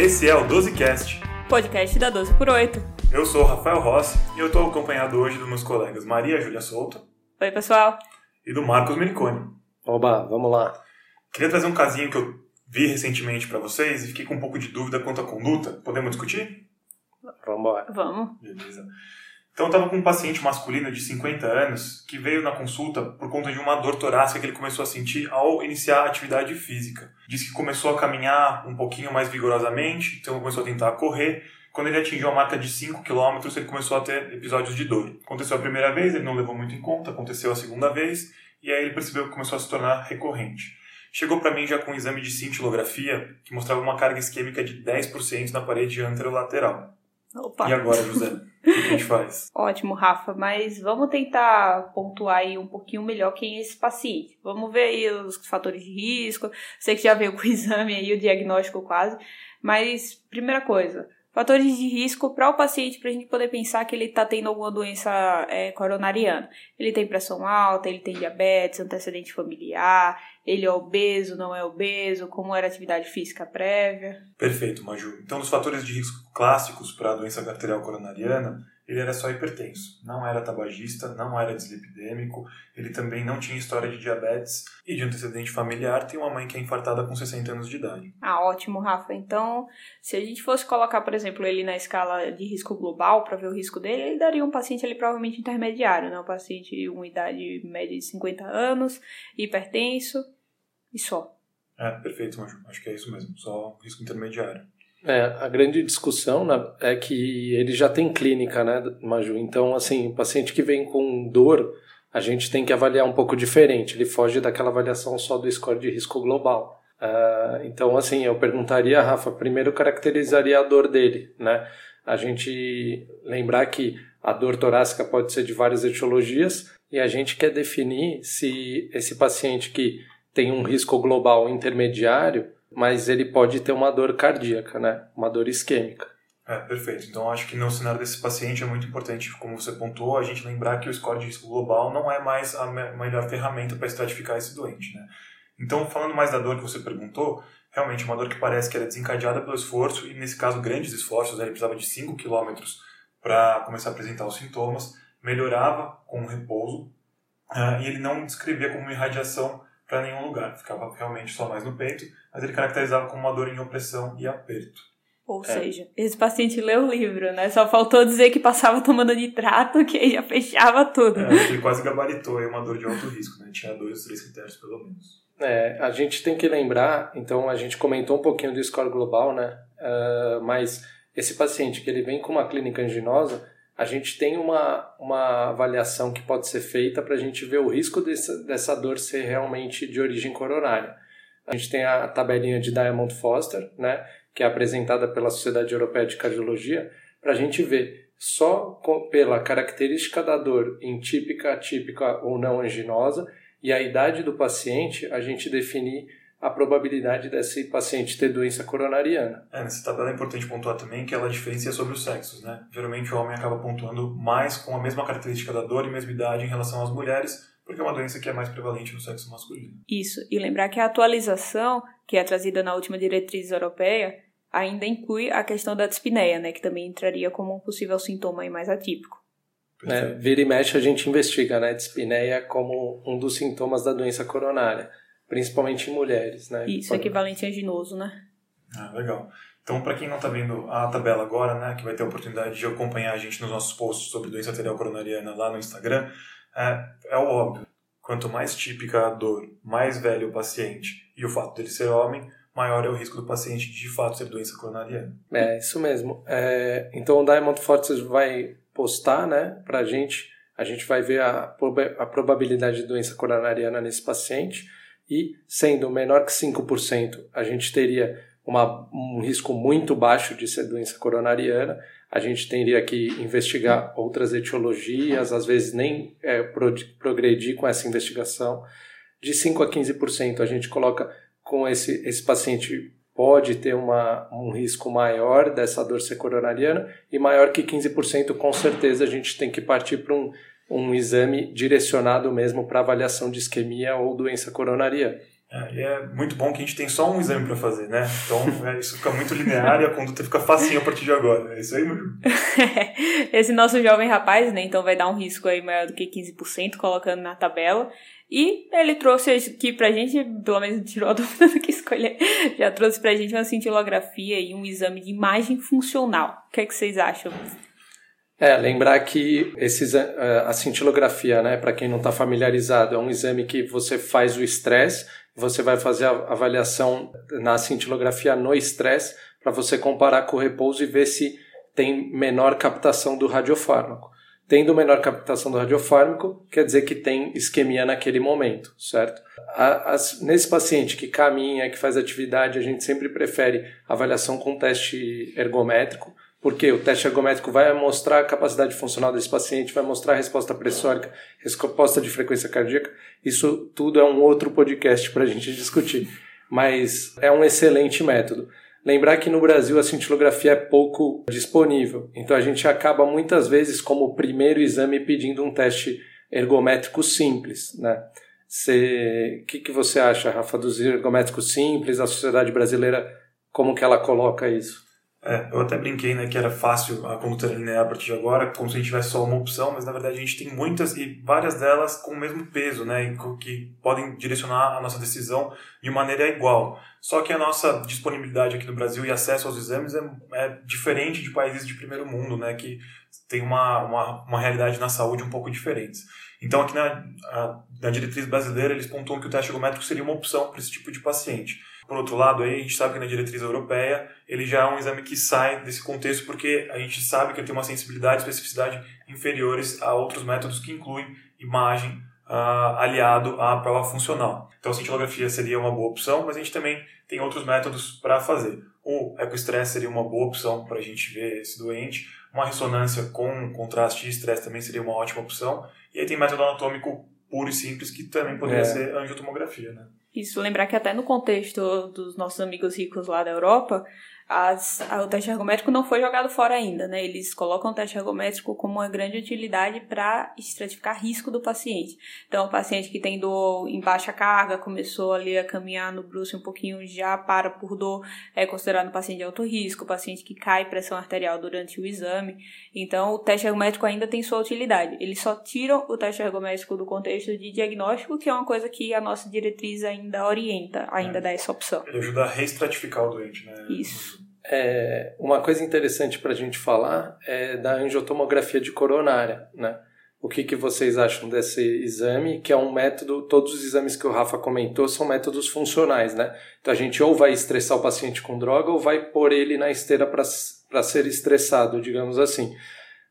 Esse é o 12Cast, podcast da 12 por 8. Eu sou o Rafael Rossi e eu estou acompanhado hoje dos meus colegas Maria Júlia Souto Oi, pessoal. e do Marcos Meniconi. Oba, vamos lá. Queria trazer um casinho que eu vi recentemente para vocês e fiquei com um pouco de dúvida quanto à conduta. Podemos discutir? Vamos embora. Vamos. Beleza. Então eu estava com um paciente masculino de 50 anos que veio na consulta por conta de uma dor torácica que ele começou a sentir ao iniciar a atividade física. Disse que começou a caminhar um pouquinho mais vigorosamente, então começou a tentar correr. Quando ele atingiu a marca de 5 km, ele começou a ter episódios de dor. Aconteceu a primeira vez, ele não levou muito em conta, aconteceu a segunda vez, e aí ele percebeu que começou a se tornar recorrente. Chegou para mim já com um exame de cintilografia que mostrava uma carga isquêmica de 10% na parede anterolateral. Opa. E agora, José? O que a gente faz? Ótimo, Rafa, mas vamos tentar pontuar aí um pouquinho melhor quem é esse paciente. Vamos ver aí os fatores de risco. Sei que já veio com o exame aí, o diagnóstico quase. Mas, primeira coisa, fatores de risco para o paciente, para a gente poder pensar que ele está tendo alguma doença é, coronariana. Ele tem pressão alta, ele tem diabetes, antecedente familiar, ele é obeso, não é obeso, como era a atividade física prévia. Perfeito, Maju. Então, dos fatores de risco clássicos para a doença arterial coronariana, ele era só hipertenso. Não era tabagista, não era dislipidêmico, ele também não tinha história de diabetes e de antecedente familiar. Tem uma mãe que é infartada com 60 anos de idade. Ah, ótimo, Rafa. Então, se a gente fosse colocar, por exemplo, ele na escala de risco global para ver o risco dele, ele daria um paciente ali provavelmente intermediário, né? Um paciente com idade média de 50 anos, hipertenso e só. É, perfeito, Maju. Acho que é isso mesmo, só risco intermediário. É, a grande discussão né, é que ele já tem clínica, né, Maju? Então, assim, o paciente que vem com dor, a gente tem que avaliar um pouco diferente. Ele foge daquela avaliação só do score de risco global. Uh, então, assim, eu perguntaria, Rafa, primeiro caracterizaria a dor dele, né? A gente lembrar que a dor torácica pode ser de várias etiologias e a gente quer definir se esse paciente que tem um risco global intermediário, mas ele pode ter uma dor cardíaca, né? Uma dor isquêmica. É, perfeito. Então, acho que no cenário desse paciente é muito importante, como você pontuou, a gente lembrar que o score de risco global não é mais a melhor ferramenta para estratificar esse doente, né? Então, falando mais da dor que você perguntou, realmente uma dor que parece que era desencadeada pelo esforço, e nesse caso, grandes esforços, né? ele precisava de 5 km para começar a apresentar os sintomas, melhorava com o repouso, uh, e ele não descrevia como irradiação para nenhum lugar, ficava realmente só mais no peito, mas ele caracterizava como uma dor em opressão e aperto. Ou é. seja, esse paciente leu o livro, né? Só faltou dizer que passava tomando nitrato, que aí já fechava tudo. É, ele quase gabaritou aí uma dor de alto risco, né? Tinha dois, três critérios pelo menos. É, a gente tem que lembrar, então a gente comentou um pouquinho do score global, né? Uh, mas esse paciente que ele vem com uma clínica anginosa, a gente tem uma, uma avaliação que pode ser feita para a gente ver o risco dessa, dessa dor ser realmente de origem coronária. A gente tem a tabelinha de Diamond Foster, né, que é apresentada pela Sociedade Europeia de Cardiologia, para a gente ver só com, pela característica da dor em típica, atípica ou não anginosa e a idade do paciente, a gente definir a probabilidade desse paciente ter doença coronariana. É, nessa tabela é importante pontuar também que ela diferencia sobre os sexos, né? Geralmente o homem acaba pontuando mais com a mesma característica da dor e mesma idade em relação às mulheres, porque é uma doença que é mais prevalente no sexo masculino. Isso, e lembrar que a atualização, que é trazida na última diretriz europeia, ainda inclui a questão da dispneia, né? Que também entraria como um possível sintoma mais atípico. É, vira e mexe a gente investiga, né? Dispneia como um dos sintomas da doença coronária principalmente em mulheres, né? Isso, Pode... equivalente anginoso, né? Ah, legal. Então, para quem não está vendo a tabela agora, né, que vai ter a oportunidade de acompanhar a gente nos nossos posts sobre doença arterial coronariana lá no Instagram, é, é o óbvio. Quanto mais típica a dor, mais velho o paciente e o fato dele ser homem, maior é o risco do paciente de, de fato ter doença coronariana. É, isso mesmo. É, então, o Diamond Fortes vai postar, né, para a gente, a gente vai ver a, a probabilidade de doença coronariana nesse paciente e sendo menor que 5%, a gente teria uma, um risco muito baixo de ser doença coronariana, a gente teria que investigar outras etiologias, às vezes nem é, progredir com essa investigação. De 5 a 15% a gente coloca com esse, esse paciente pode ter uma, um risco maior dessa dor coronariana e maior que 15% com certeza a gente tem que partir para um um exame direcionado mesmo para avaliação de isquemia ou doença coronariana. É, e é muito bom que a gente tem só um exame para fazer, né? Então é, isso fica muito linear e a conduta fica facinho a partir de agora. É isso aí, meu Esse nosso jovem rapaz, né? Então vai dar um risco aí maior do que 15% colocando na tabela. E ele trouxe aqui pra gente, pelo menos tirou a dúvida do que escolher, já trouxe pra gente uma cintilografia e um exame de imagem funcional. O que é que vocês acham? É, lembrar que esses, eh, a cintilografia, né, para quem não está familiarizado, é um exame que você faz o estresse, você vai fazer a avaliação na cintilografia no estresse para você comparar com o repouso e ver se tem menor captação do radiofármaco. Tendo menor captação do radiofármaco, quer dizer que tem isquemia naquele momento, certo? As, nesse paciente que caminha, que faz atividade, a gente sempre prefere avaliação com teste ergométrico, porque o teste ergométrico vai mostrar a capacidade funcional desse paciente, vai mostrar a resposta pressórica, resposta de frequência cardíaca. Isso tudo é um outro podcast para a gente discutir. Mas é um excelente método. Lembrar que no Brasil a cintilografia é pouco disponível, então a gente acaba muitas vezes como primeiro exame pedindo um teste ergométrico simples, né? O que, que você acha, Rafa, dos ergométricos simples? A sociedade brasileira, como que ela coloca isso? É, eu até brinquei né, que era fácil a conduta linear a partir de agora, como se a gente tivesse só uma opção, mas na verdade a gente tem muitas e várias delas com o mesmo peso, né, que podem direcionar a nossa decisão de maneira igual. Só que a nossa disponibilidade aqui no Brasil e acesso aos exames é, é diferente de países de primeiro mundo, né, que tem uma, uma, uma realidade na saúde um pouco diferentes. Então, aqui na, a, na diretriz brasileira, eles pontuam que o teste ergométrico seria uma opção para esse tipo de paciente. Por outro lado, aí, a gente sabe que na diretriz europeia ele já é um exame que sai desse contexto porque a gente sabe que ele tem uma sensibilidade e especificidade inferiores a outros métodos que incluem imagem uh, aliado à prova funcional. Então a cintilografia seria uma boa opção, mas a gente também tem outros métodos para fazer. O ecoestresse seria uma boa opção para a gente ver esse doente. Uma ressonância com contraste e estresse também seria uma ótima opção. E aí tem método anatômico puro e simples que também poderia é. ser angiotomografia, né? Isso, lembrar que até no contexto dos nossos amigos ricos lá da Europa, as, o teste ergométrico não foi jogado fora ainda, né? Eles colocam o teste ergométrico como uma grande utilidade para estratificar risco do paciente. Então, o paciente que tem dor em baixa carga, começou ali a caminhar no bruxo um pouquinho, já para por dor, é considerado um paciente de alto risco, paciente que cai pressão arterial durante o exame. Então, o teste ergométrico ainda tem sua utilidade. Eles só tiram o teste ergométrico do contexto de diagnóstico, que é uma coisa que a nossa diretriz ainda orienta, ainda é. dá essa opção. Ele ajuda a reestratificar o doente, né? Isso. É, uma coisa interessante para a gente falar é da angiotomografia de coronária, né? O que, que vocês acham desse exame, que é um método, todos os exames que o Rafa comentou são métodos funcionais, né? Então a gente ou vai estressar o paciente com droga ou vai pôr ele na esteira para ser estressado, digamos assim.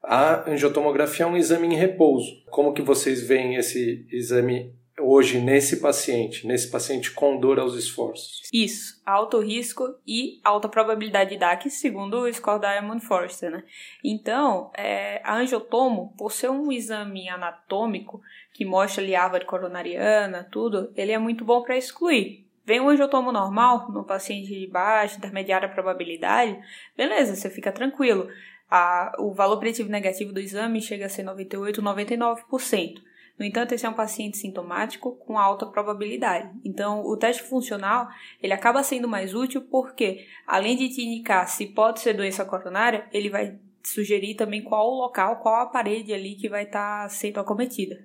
A angiotomografia é um exame em repouso. Como que vocês veem esse exame hoje nesse paciente, nesse paciente com dor aos esforços? Isso, alto risco e alta probabilidade de DAC, segundo o score da Diamond Forrester, né? Então, é, a angiotomo, por ser um exame anatômico que mostra ali a árvore coronariana, tudo, ele é muito bom para excluir. Vem um angiotomo normal, no paciente de baixa, intermediária probabilidade, beleza, você fica tranquilo. A, o valor preditivo negativo do exame chega a ser 98, 99%. No entanto, esse é um paciente sintomático com alta probabilidade. Então, o teste funcional, ele acaba sendo mais útil porque, além de te indicar se pode ser doença coronária, ele vai sugerir também qual o local, qual a parede ali que vai estar tá sendo acometida.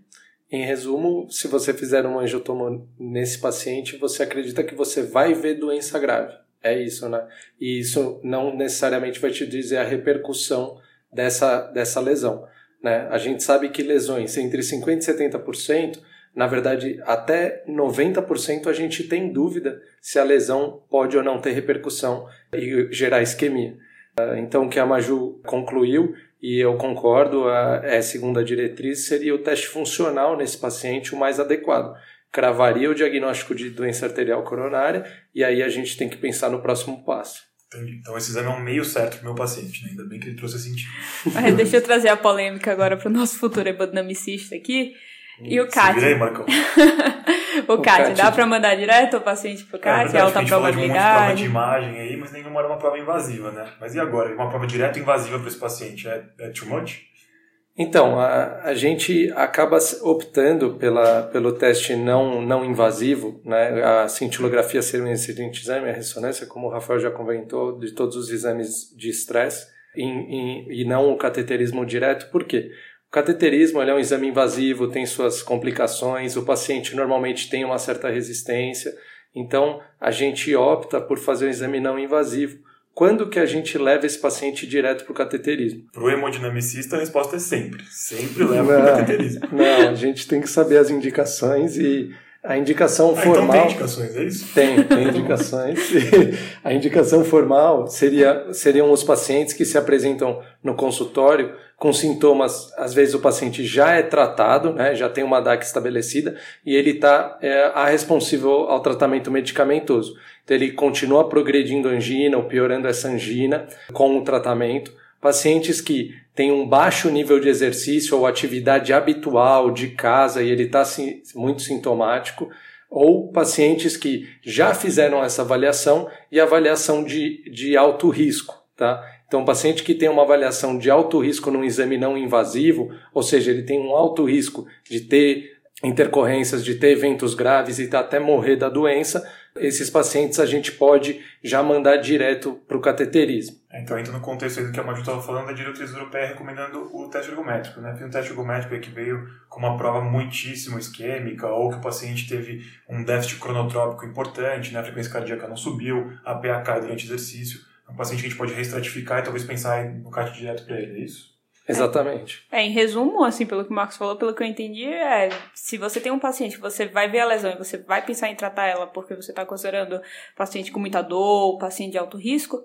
Em resumo, se você fizer uma angiotomo nesse paciente, você acredita que você vai ver doença grave. É isso, né? E isso não necessariamente vai te dizer a repercussão dessa, dessa lesão. Né? A gente sabe que lesões entre 50% e 70%, na verdade, até 90% a gente tem dúvida se a lesão pode ou não ter repercussão e gerar isquemia. Ah, então, o que a Maju concluiu, e eu concordo, a, é a segunda diretriz, seria o teste funcional nesse paciente o mais adequado. Cravaria o diagnóstico de doença arterial coronária e aí a gente tem que pensar no próximo passo. Entendi. Então esse exame é um meio certo para o meu paciente, né? Ainda bem que ele trouxe esse sentido. Mas deixa eu trazer a polêmica agora para o nosso futuro hemodinamicista aqui. E o CAT? Vira aí, Marcão. o, o CAT, dá para mandar direto o paciente pro CAT? É, é alta probabilidade? A prova de imagem aí, mas nenhuma era uma prova invasiva, né? Mas e agora? Uma prova direta invasiva para esse paciente é, é too much? Então, a, a gente acaba optando pela, pelo teste não, não invasivo, né? a cintilografia ser um excelente exame, a ressonância, como o Rafael já comentou, de todos os exames de estresse, e não o cateterismo direto, por quê? O cateterismo é um exame invasivo, tem suas complicações, o paciente normalmente tem uma certa resistência, então a gente opta por fazer um exame não invasivo, quando que a gente leva esse paciente direto para o cateterismo? Para o hemodinamicista, a resposta é sempre. Sempre leva para o cateterismo. Não, a gente tem que saber as indicações e a indicação ah, formal. Então tem indicações, é isso? Tem, tem indicações. a indicação formal seria, seriam os pacientes que se apresentam no consultório com sintomas, às vezes o paciente já é tratado, né, já tem uma DAC estabelecida e ele está é, responsível ao tratamento medicamentoso. Então ele continua progredindo angina ou piorando essa angina com o tratamento. Pacientes que têm um baixo nível de exercício ou atividade habitual de casa e ele está muito sintomático, ou pacientes que já fizeram essa avaliação e avaliação de, de alto risco. Tá? Então, paciente que tem uma avaliação de alto risco num exame não invasivo, ou seja, ele tem um alto risco de ter intercorrências, de ter eventos graves e até morrer da doença, esses pacientes a gente pode já mandar direto para o cateterismo. É, então entra no contexto aí do que a Maju estava falando da diretriz europeia recomendando o teste ergométrico. Né? Tem um teste ergométrico que veio com uma prova muitíssimo isquêmica ou que o paciente teve um déficit cronotrópico importante, né? a frequência cardíaca não subiu, a PA cai durante exercício. É um paciente que a gente pode reestratificar e talvez pensar no CAT direto para ele, é isso? Exatamente. É, em resumo, assim, pelo que o Marcos falou, pelo que eu entendi, é se você tem um paciente que você vai ver a lesão e você vai pensar em tratar ela porque você está considerando paciente com muita dor, paciente de alto risco,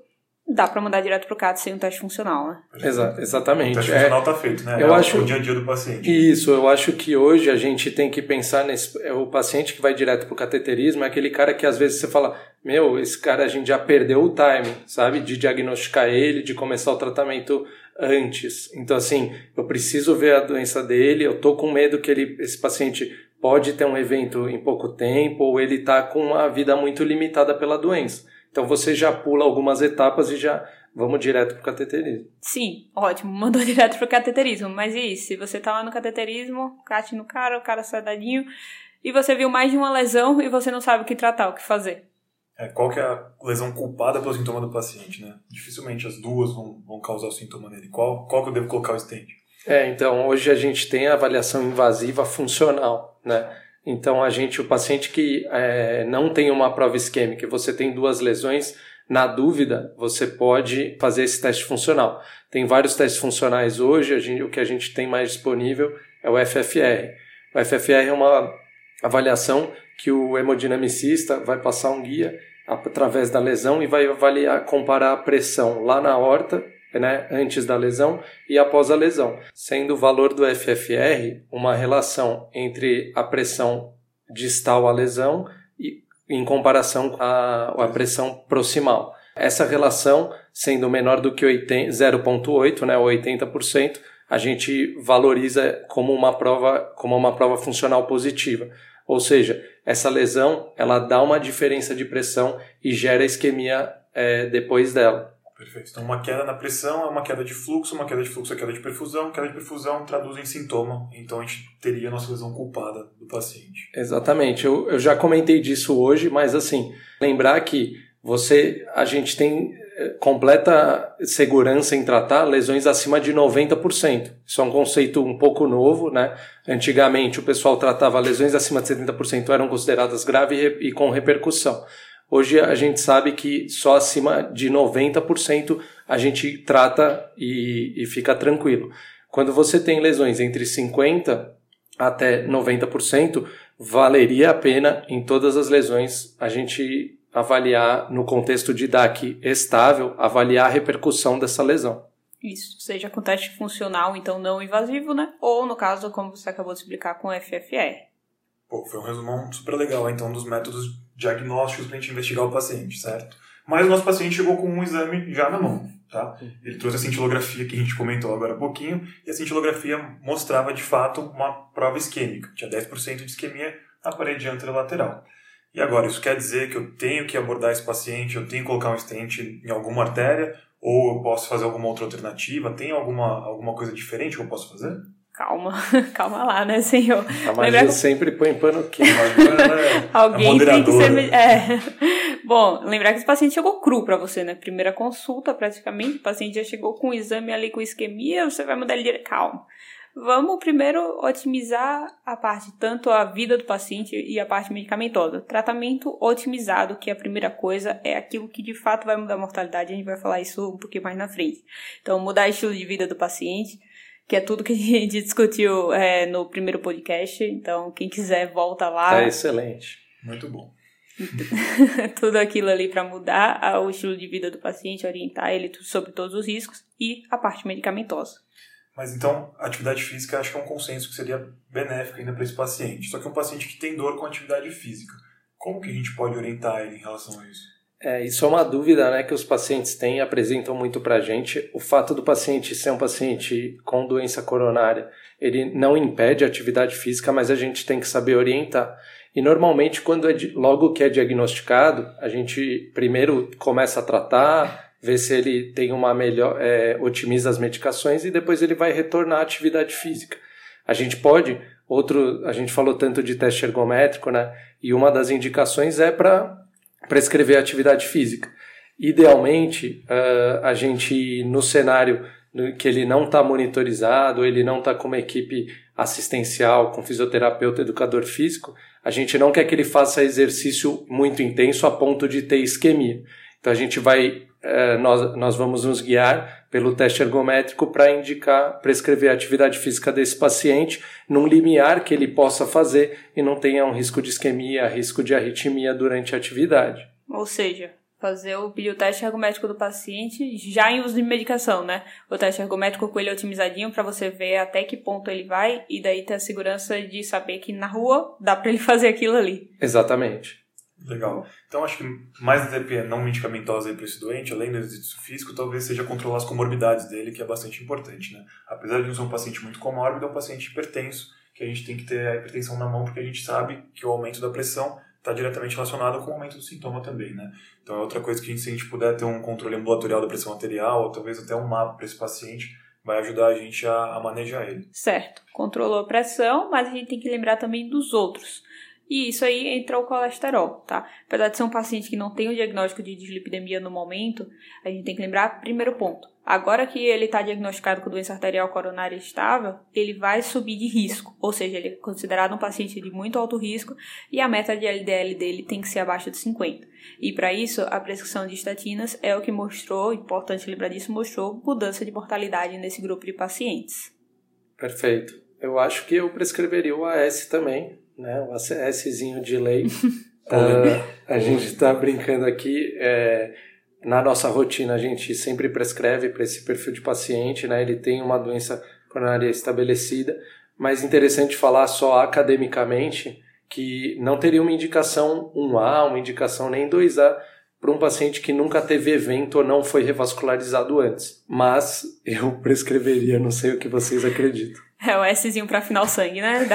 dá para mandar direto pro CAT sem um teste funcional, né? Exa exatamente. O teste funcional está feito, né? Eu é acho, o dia a dia do paciente. Isso, eu acho que hoje a gente tem que pensar nesse. É o paciente que vai direto pro cateterismo é aquele cara que às vezes você fala, meu, esse cara a gente já perdeu o time, sabe? De diagnosticar ele, de começar o tratamento antes. Então, assim, eu preciso ver a doença dele, eu tô com medo que ele, esse paciente pode ter um evento em pouco tempo, ou ele tá com uma vida muito limitada pela doença. Então, você já pula algumas etapas e já vamos direto pro cateterismo. Sim, ótimo, mandou direto pro cateterismo. Mas e? Se você tá lá no cateterismo, cate no cara, o cara sadadinho, e você viu mais de uma lesão e você não sabe o que tratar, o que fazer. É, qual que é a lesão culpada pelo sintoma do paciente, né? Dificilmente as duas vão, vão causar o sintoma nele. Qual, qual que eu devo colocar o stent? É, então, hoje a gente tem a avaliação invasiva funcional, né? Então, a gente, o paciente que é, não tem uma prova isquêmica, você tem duas lesões, na dúvida, você pode fazer esse teste funcional. Tem vários testes funcionais hoje, gente, o que a gente tem mais disponível é o FFR. O FFR é uma avaliação que o hemodinamicista vai passar um guia através da lesão e vai avaliar, comparar a pressão lá na horta, né, antes da lesão e após a lesão, sendo o valor do FFR uma relação entre a pressão distal à lesão e em comparação com a, a pressão proximal. Essa relação, sendo menor do que 0,8, né, 80%, a gente valoriza como uma prova, como uma prova funcional positiva. Ou seja, essa lesão ela dá uma diferença de pressão e gera isquemia é, depois dela. Perfeito. Então, uma queda na pressão é uma queda de fluxo, uma queda de fluxo é queda de perfusão, queda de perfusão traduz em sintoma, então a gente teria a nossa lesão culpada do paciente. Exatamente. Eu, eu já comentei disso hoje, mas assim, lembrar que você, a gente tem completa segurança em tratar lesões acima de 90%. Isso é um conceito um pouco novo, né? Antigamente o pessoal tratava lesões acima de 70% eram consideradas graves e com repercussão. Hoje a gente sabe que só acima de 90% a gente trata e, e fica tranquilo. Quando você tem lesões entre 50% até 90%, valeria a pena em todas as lesões a gente avaliar, no contexto de DAC estável, avaliar a repercussão dessa lesão. Isso, seja com teste funcional, então não invasivo, né? Ou, no caso, como você acabou de explicar, com FFR. Pô, foi um resumão super legal, então, dos métodos diagnósticos para a gente investigar o paciente, certo? Mas o nosso paciente chegou com um exame já na mão, tá? Ele trouxe a cintilografia que a gente comentou agora há pouquinho, e a cintilografia mostrava, de fato, uma prova isquêmica. Tinha 10% de isquemia na parede anterolateral. E agora, isso quer dizer que eu tenho que abordar esse paciente, eu tenho que colocar um stent em alguma artéria, Ou eu posso fazer alguma outra alternativa? Tem alguma, alguma coisa diferente que eu posso fazer? Calma, calma lá, né, senhor? A magia que... sempre põe pano quente. É Alguém tem que ser. É. Bom, lembrar que esse paciente chegou cru para você, né? Primeira consulta, praticamente. O paciente já chegou com o exame ali com isquemia, você vai mudar ele de calma. Vamos primeiro otimizar a parte, tanto a vida do paciente e a parte medicamentosa. Tratamento otimizado, que é a primeira coisa, é aquilo que de fato vai mudar a mortalidade. A gente vai falar isso um pouquinho mais na frente. Então, mudar o estilo de vida do paciente, que é tudo que a gente discutiu é, no primeiro podcast. Então, quem quiser, volta lá. É excelente. Muito bom. tudo aquilo ali para mudar o estilo de vida do paciente, orientar ele sobre todos os riscos e a parte medicamentosa. Mas então, atividade física acho que é um consenso que seria benéfico ainda para esse paciente. Só que é um paciente que tem dor com atividade física. Como que a gente pode orientar ele em relação a isso? É, isso é uma dúvida né, que os pacientes têm e apresentam muito para a gente. O fato do paciente ser um paciente com doença coronária, ele não impede a atividade física, mas a gente tem que saber orientar. E normalmente, quando é, logo que é diagnosticado, a gente primeiro começa a tratar, ver se ele tem uma melhor, é, otimiza as medicações e depois ele vai retornar à atividade física. A gente pode, outro, a gente falou tanto de teste ergométrico, né? E uma das indicações é para prescrever atividade física. Idealmente, uh, a gente no cenário que ele não está monitorizado, ele não está com uma equipe assistencial, com fisioterapeuta, educador físico, a gente não quer que ele faça exercício muito intenso a ponto de ter isquemia. Então a gente vai é, nós, nós vamos nos guiar pelo teste ergométrico para indicar, prescrever a atividade física desse paciente num limiar que ele possa fazer e não tenha um risco de isquemia, risco de arritmia durante a atividade. Ou seja, fazer o pedir o teste ergométrico do paciente já em uso de medicação, né? O teste ergométrico com ele otimizadinho para você ver até que ponto ele vai e daí ter a segurança de saber que na rua dá para ele fazer aquilo ali. Exatamente. Legal. Então, acho que mais terapia não medicamentosa para esse doente, além do exercício físico, talvez seja controlar as comorbidades dele, que é bastante importante, né? Apesar de não ser um paciente muito comórbido, é um paciente hipertenso, que a gente tem que ter a hipertensão na mão, porque a gente sabe que o aumento da pressão está diretamente relacionado com o aumento do sintoma também, né? Então, é outra coisa que a gente, se a gente puder ter um controle ambulatorial da pressão arterial, ou talvez até um mapa para esse paciente, vai ajudar a gente a, a manejar ele. Certo. Controlou a pressão, mas a gente tem que lembrar também dos outros e isso aí entra o colesterol, tá? Apesar de ser um paciente que não tem o diagnóstico de dislipidemia no momento, a gente tem que lembrar, primeiro ponto, agora que ele está diagnosticado com doença arterial coronária estável, ele vai subir de risco, ou seja, ele é considerado um paciente de muito alto risco e a meta de LDL dele tem que ser abaixo de 50. E para isso, a prescrição de estatinas é o que mostrou, importante lembrar disso, mostrou mudança de mortalidade nesse grupo de pacientes. Perfeito. Eu acho que eu prescreveria o AS também, né? O ACSzinho de lei. uh, a gente está brincando aqui. É, na nossa rotina, a gente sempre prescreve para esse perfil de paciente, né? Ele tem uma doença coronária estabelecida, mas interessante falar só academicamente que não teria uma indicação 1A, uma indicação nem 2A para um paciente que nunca teve evento ou não foi revascularizado antes. Mas eu prescreveria, não sei o que vocês acreditam. É o Szinho para final sangue, né?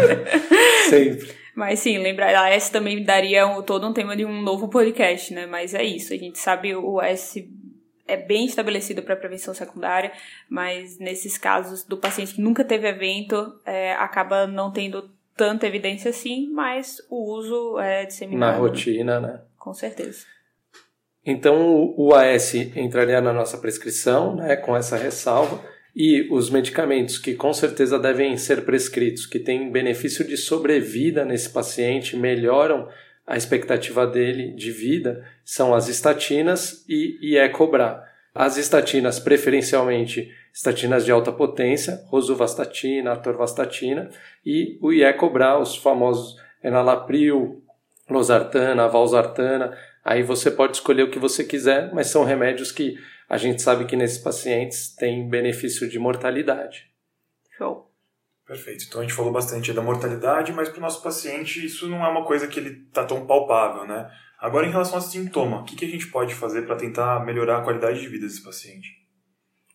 Sempre. Mas sim, lembrar, a S também daria um, todo um tema de um novo podcast, né? Mas é isso, a gente sabe o S é bem estabelecido para prevenção secundária, mas nesses casos do paciente que nunca teve evento, é, acaba não tendo tanta evidência assim, mas o uso é disseminado. Na rotina, né? Com certeza. Então o AS entraria na nossa prescrição, né, com essa ressalva e os medicamentos que com certeza devem ser prescritos, que têm benefício de sobrevida nesse paciente, melhoram a expectativa dele de vida, são as estatinas e Iecobra. As estatinas, preferencialmente estatinas de alta potência, rosuvastatina, atorvastatina, e o Iecobra, os famosos enalapril, losartana, valsartana. Aí você pode escolher o que você quiser, mas são remédios que a gente sabe que nesses pacientes tem benefício de mortalidade. Show. Perfeito. Então a gente falou bastante da mortalidade, mas para o nosso paciente isso não é uma coisa que ele está tão palpável, né? Agora, em relação ao sintoma, o que, que a gente pode fazer para tentar melhorar a qualidade de vida desse paciente?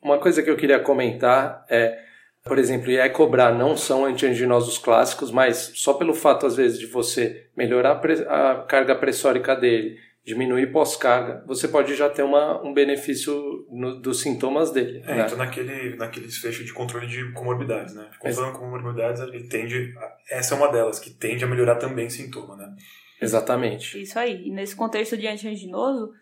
Uma coisa que eu queria comentar é, por exemplo, e é cobrar não são antianginosos clássicos, mas só pelo fato, às vezes, de você melhorar a carga pressórica dele diminuir pós-carga, você pode já ter uma, um benefício no, dos sintomas dele. É, né? então naquele, naquele desfecho de controle de comorbidades, né? Controlando comorbidades, ele tende, a, essa é uma delas, que tende a melhorar também sintoma, né? Exatamente. Isso aí. E nesse contexto de antianginoso,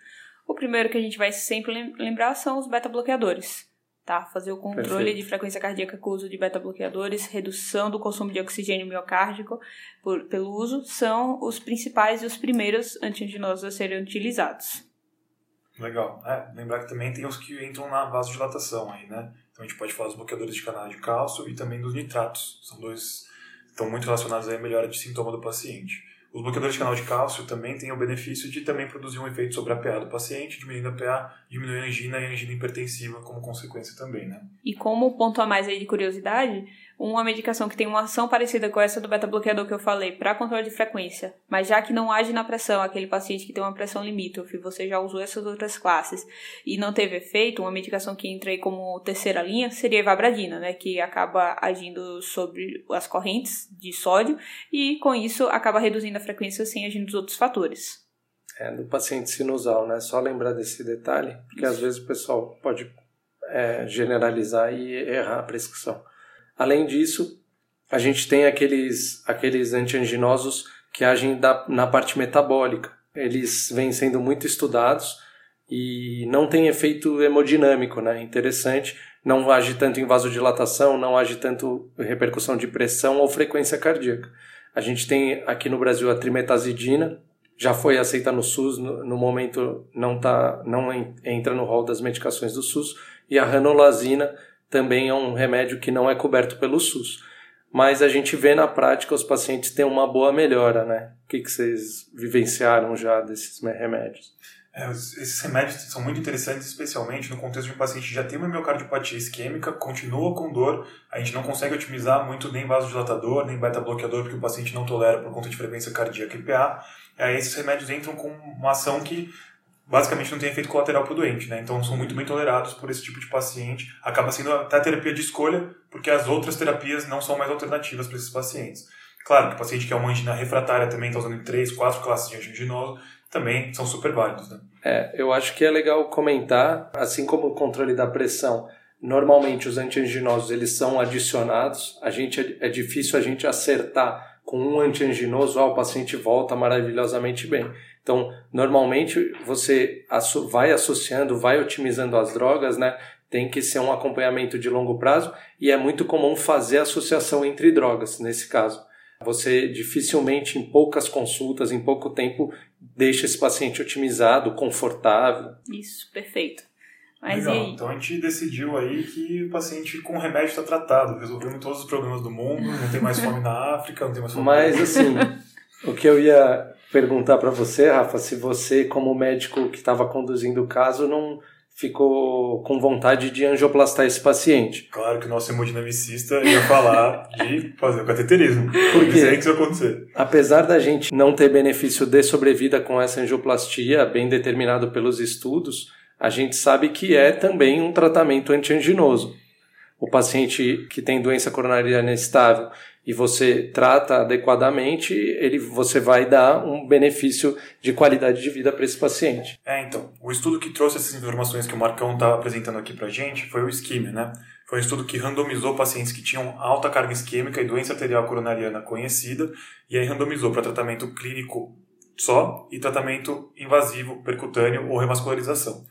o primeiro que a gente vai sempre lembrar são os beta-bloqueadores. Tá? Fazer o controle Perfeito. de frequência cardíaca com o uso de beta-bloqueadores, redução do consumo de oxigênio miocárdico por, pelo uso, são os principais e os primeiros antianginosos a serem utilizados. Legal. É, lembrar que também tem os que entram na vasodilatação aí, né? Então a gente pode falar dos bloqueadores de canal de cálcio e também dos nitratos. São dois estão muito relacionados à melhora de sintoma do paciente. Os bloqueadores de canal de cálcio também têm o benefício de também produzir um efeito sobre a PA do paciente, diminuindo a PA, diminuir a angina e a angina hipertensiva como consequência também, né? E como ponto a mais aí de curiosidade, uma medicação que tem uma ação parecida com essa do beta-bloqueador que eu falei para controle de frequência, mas já que não age na pressão, aquele paciente que tem uma pressão limítrofe, você já usou essas outras classes e não teve efeito, uma medicação que entra aí como terceira linha seria a evabradina, né, que acaba agindo sobre as correntes de sódio e com isso acaba reduzindo a frequência sem agir nos outros fatores. É, do paciente sinusal, né? Só lembrar desse detalhe, porque às vezes o pessoal pode é, generalizar e errar a prescrição. Além disso, a gente tem aqueles, aqueles antianginosos que agem da, na parte metabólica. Eles vêm sendo muito estudados e não tem efeito hemodinâmico, né? Interessante. Não age tanto em vasodilatação, não age tanto repercussão de pressão ou frequência cardíaca. A gente tem aqui no Brasil a trimetazidina, já foi aceita no SUS, no, no momento não, tá, não entra no rol das medicações do SUS, e a ranolazina, também é um remédio que não é coberto pelo SUS. Mas a gente vê na prática os pacientes têm uma boa melhora, né? O que, que vocês vivenciaram já desses remédios? É, esses remédios são muito interessantes, especialmente no contexto de um paciente que já tem uma miocardiopatia isquêmica, continua com dor, a gente não consegue otimizar muito nem vasodilatador, nem beta-bloqueador, porque o paciente não tolera por conta de frequência cardíaca e PA. Aí esses remédios entram com uma ação que basicamente não tem efeito colateral para o doente, né? Então são muito bem tolerados por esse tipo de paciente. Acaba sendo até a terapia de escolha, porque as outras terapias não são mais alternativas para esses pacientes. Claro que o paciente que é uma angina refratária também está usando três, quatro classes de angiogenoso, também são super válidos, né? É, eu acho que é legal comentar, assim como o controle da pressão, normalmente os antianginosos eles são adicionados, a gente é difícil a gente acertar com um antianginoso, ah, o paciente volta maravilhosamente bem. Então, normalmente você vai associando, vai otimizando as drogas, né? Tem que ser um acompanhamento de longo prazo e é muito comum fazer associação entre drogas nesse caso. Você dificilmente, em poucas consultas, em pouco tempo, deixa esse paciente otimizado, confortável. Isso, perfeito. Mas Legal. Então a gente decidiu aí que o paciente com remédio está tratado, resolvemos todos os problemas do mundo, não tem mais fome na África, não tem mais fome Mas assim, o que eu ia perguntar para você, Rafa, se você, como médico que estava conduzindo o caso, não ficou com vontade de angioplastar esse paciente. Claro que o nosso hemodinamicista ia falar de fazer o cateterismo. É que isso acontecer. Apesar da gente não ter benefício de sobrevida com essa angioplastia, bem determinado pelos estudos, a gente sabe que é também um tratamento antianginoso. O paciente que tem doença coronariana estável e você trata adequadamente, ele, você vai dar um benefício de qualidade de vida para esse paciente. É, então, o estudo que trouxe essas informações que o Marcão está apresentando aqui para gente foi o SKIM, né? Foi um estudo que randomizou pacientes que tinham alta carga isquêmica e doença arterial coronariana conhecida, e aí randomizou para tratamento clínico só e tratamento invasivo, percutâneo ou revascularização.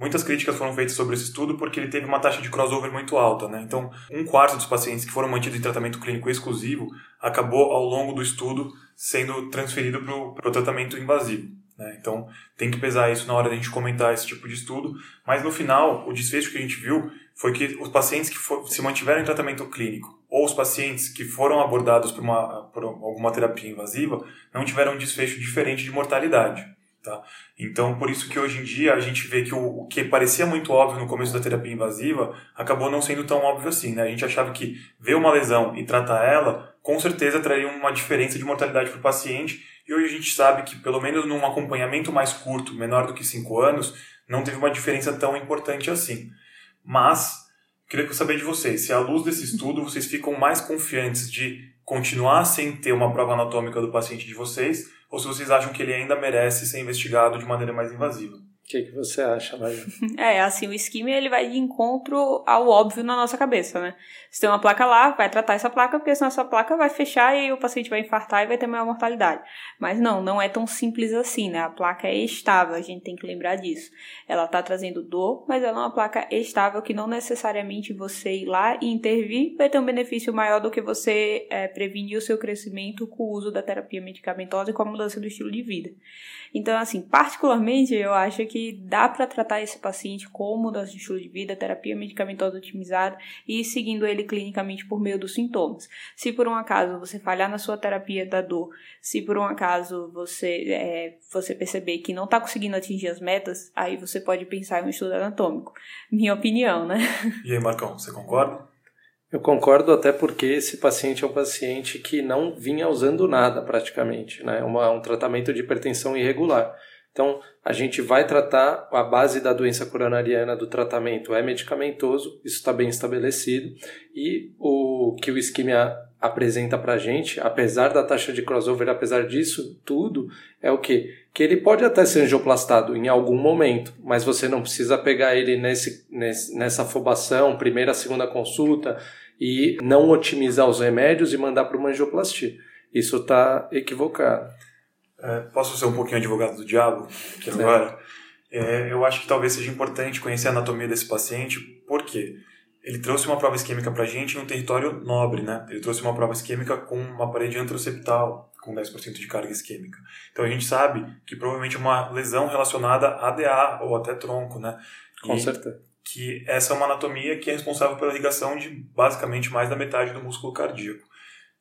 Muitas críticas foram feitas sobre esse estudo porque ele teve uma taxa de crossover muito alta, né? Então, um quarto dos pacientes que foram mantidos em tratamento clínico exclusivo acabou ao longo do estudo sendo transferido para o tratamento invasivo. Né? Então, tem que pesar isso na hora a gente comentar esse tipo de estudo. Mas no final, o desfecho que a gente viu foi que os pacientes que for, se mantiveram em tratamento clínico ou os pacientes que foram abordados por, uma, por alguma terapia invasiva não tiveram um desfecho diferente de mortalidade. Tá? Então, por isso que hoje em dia a gente vê que o, o, que parecia muito óbvio no começo da terapia invasiva acabou não sendo tão óbvio assim. Né? A gente achava que ver uma lesão e tratar ela, com certeza traria uma diferença de mortalidade para o paciente. E hoje a gente sabe que, pelo menos num acompanhamento mais curto, menor do que 5 anos, não teve uma diferença tão importante assim. Mas, queria saber de vocês, se à luz desse estudo vocês ficam mais confiantes de continuar sem ter uma prova anatômica do paciente de vocês, ou se vocês acham que ele ainda merece ser investigado de maneira mais invasiva que, que você acha, Maria? É, assim, o esquema ele vai de encontro ao óbvio na nossa cabeça, né? Se tem uma placa lá, vai tratar essa placa, porque senão essa placa vai fechar e o paciente vai infartar e vai ter maior mortalidade. Mas não, não é tão simples assim, né? A placa é estável, a gente tem que lembrar disso. Ela tá trazendo dor, mas ela é uma placa estável que não necessariamente você ir lá e intervir vai ter um benefício maior do que você é, prevenir o seu crescimento com o uso da terapia medicamentosa e com a mudança do estilo de vida. Então, assim, particularmente, eu acho que dá para tratar esse paciente com mudança de estilo de vida, terapia medicamentosa otimizada e seguindo ele clinicamente por meio dos sintomas. Se por um acaso você falhar na sua terapia da dor, se por um acaso você, é, você perceber que não está conseguindo atingir as metas, aí você pode pensar em um estudo anatômico. Minha opinião, né? E aí, Marcão, você concorda? Eu concordo até porque esse paciente é um paciente que não vinha usando nada praticamente, né? Uma, um tratamento de hipertensão irregular. Então, a gente vai tratar a base da doença coronariana do tratamento é medicamentoso, isso está bem estabelecido, e o que o isquemia apresenta para a gente, apesar da taxa de crossover, apesar disso tudo, é o que? Que ele pode até ser angioplastado em algum momento, mas você não precisa pegar ele nesse, nesse, nessa afobação, primeira, segunda consulta, e não otimizar os remédios e mandar para uma angioplastia. Isso está equivocado. É, posso ser um pouquinho advogado do diabo aqui agora? É, eu acho que talvez seja importante conhecer a anatomia desse paciente, por quê? Ele trouxe uma prova isquêmica para a gente em um território nobre, né? Ele trouxe uma prova isquêmica com uma parede antroceptal, com 10% de carga isquêmica. Então a gente sabe que provavelmente uma lesão relacionada a DA ou até tronco, né? Com e, certeza que essa é uma anatomia que é responsável pela ligação de basicamente mais da metade do músculo cardíaco.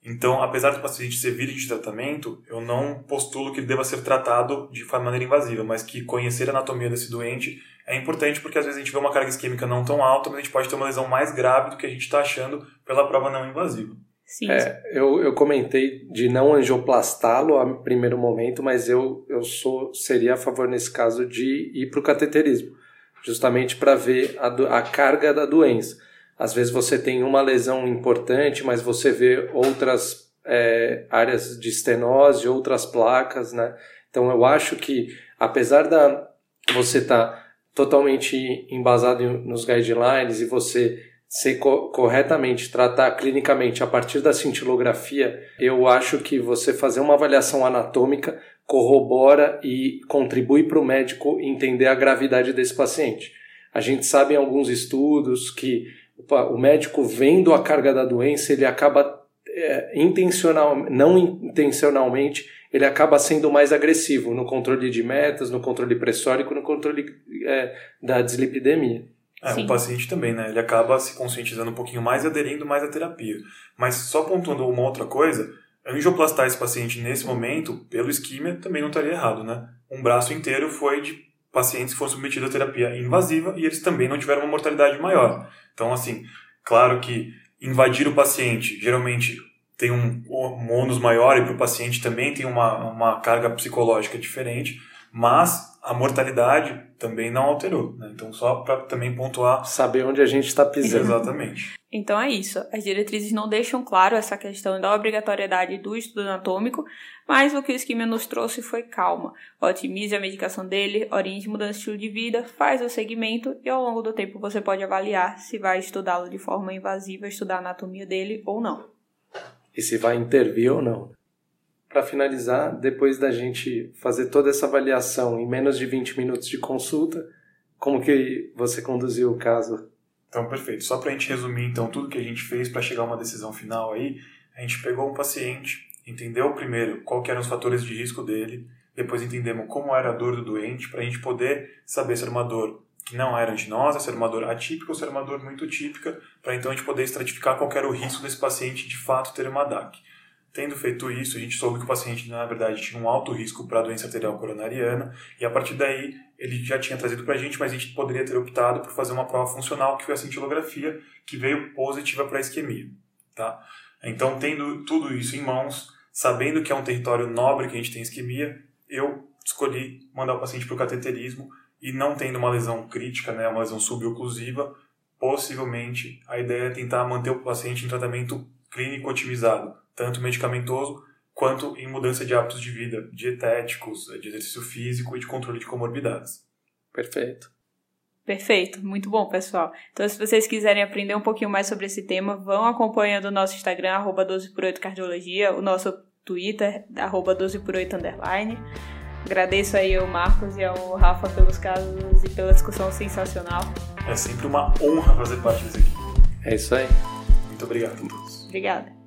Então, apesar do paciente ser vídeo de tratamento, eu não postulo que ele deva ser tratado de maneira invasiva, mas que conhecer a anatomia desse doente é importante porque às vezes a gente vê uma carga isquêmica não tão alta, mas a gente pode ter uma lesão mais grave do que a gente está achando pela prova não invasiva. Sim. É, eu, eu comentei de não angioplastá-lo a primeiro momento, mas eu, eu sou seria a favor nesse caso de ir para o cateterismo justamente para ver a, a carga da doença. Às vezes você tem uma lesão importante, mas você vê outras é, áreas de estenose, outras placas, né? Então eu acho que, apesar da você estar tá totalmente embasado nos guidelines e você ser co corretamente tratar clinicamente a partir da cintilografia, eu acho que você fazer uma avaliação anatômica corrobora e contribui para o médico entender a gravidade desse paciente. A gente sabe em alguns estudos que o médico vendo a carga da doença, ele acaba é, intencional, não intencionalmente, ele acaba sendo mais agressivo no controle de metas, no controle pressórico, no controle é, da dislipidemia. É, o paciente também, né? Ele acaba se conscientizando um pouquinho mais e aderindo mais à terapia. Mas só pontuando uma outra coisa, angioplastar esse paciente nesse momento, pelo isquímia, também não estaria errado, né? Um braço inteiro foi de pacientes foram submetidos à terapia invasiva e eles também não tiveram uma mortalidade maior. Então, assim, claro que invadir o paciente geralmente tem um, um ônus maior e para o paciente também tem uma, uma carga psicológica diferente, mas a mortalidade também não alterou. Né? Então, só para também pontuar. Saber onde a gente está pisando. Exatamente. Então é isso. As diretrizes não deixam claro essa questão da obrigatoriedade do estudo anatômico, mas o que o esquema nos trouxe foi calma. Otimize a medicação dele, oriente mudança de estilo de vida, faz o segmento e ao longo do tempo você pode avaliar se vai estudá-lo de forma invasiva, estudar a anatomia dele ou não. E se vai intervir ou não para finalizar, depois da gente fazer toda essa avaliação em menos de 20 minutos de consulta, como que você conduziu o caso? Então, perfeito. Só para a gente resumir, então, tudo que a gente fez para chegar a uma decisão final aí, a gente pegou um paciente, entendeu primeiro qual eram os fatores de risco dele, depois entendemos como era a dor do doente, para a gente poder saber se era uma dor que não era antinosa, se era uma dor atípica ou se era uma dor muito típica, para então a gente poder estratificar qual era o risco desse paciente de fato ter uma DAC. Tendo feito isso, a gente soube que o paciente, na verdade, tinha um alto risco para doença arterial coronariana, e a partir daí ele já tinha trazido para a gente, mas a gente poderia ter optado por fazer uma prova funcional, que foi a cintilografia, que veio positiva para isquemia. Tá? Então, tendo tudo isso em mãos, sabendo que é um território nobre que a gente tem isquemia, eu escolhi mandar o paciente para o cateterismo, e não tendo uma lesão crítica, né, uma lesão suboclusiva, possivelmente a ideia é tentar manter o paciente em tratamento clínico otimizado, tanto medicamentoso quanto em mudança de hábitos de vida, dietéticos, de exercício físico e de controle de comorbidades. Perfeito. Perfeito, muito bom, pessoal. Então, se vocês quiserem aprender um pouquinho mais sobre esse tema, vão acompanhando o nosso Instagram, arroba 12 por 8 Cardiologia, o nosso Twitter, arroba 12 por 8 underline. Agradeço aí ao Marcos e ao Rafa pelos casos e pela discussão sensacional. É sempre uma honra fazer parte desse aqui. É isso aí. Muito obrigado a todos. Obrigada.